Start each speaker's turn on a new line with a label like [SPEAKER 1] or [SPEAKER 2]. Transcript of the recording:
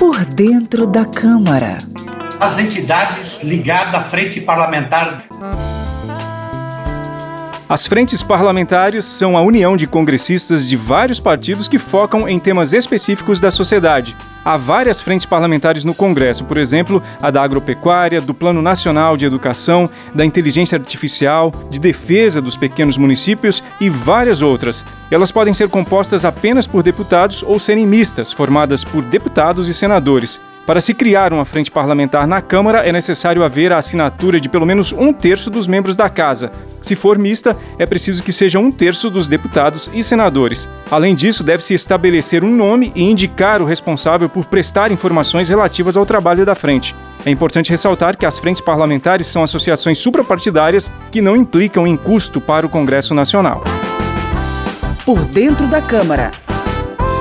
[SPEAKER 1] Por dentro da Câmara.
[SPEAKER 2] As entidades ligadas à Frente Parlamentar.
[SPEAKER 3] As frentes parlamentares são a união de congressistas de vários partidos que focam em temas específicos da sociedade. Há várias frentes parlamentares no Congresso, por exemplo, a da agropecuária, do Plano Nacional de Educação, da inteligência artificial, de defesa dos pequenos municípios e várias outras. Elas podem ser compostas apenas por deputados ou serem mistas, formadas por deputados e senadores. Para se criar uma frente parlamentar na Câmara, é necessário haver a assinatura de pelo menos um terço dos membros da Casa. Se for mista, é preciso que seja um terço dos deputados e senadores. Além disso, deve-se estabelecer um nome e indicar o responsável por prestar informações relativas ao trabalho da frente. É importante ressaltar que as frentes parlamentares são associações suprapartidárias que não implicam em custo para o Congresso Nacional.
[SPEAKER 1] Por dentro da Câmara.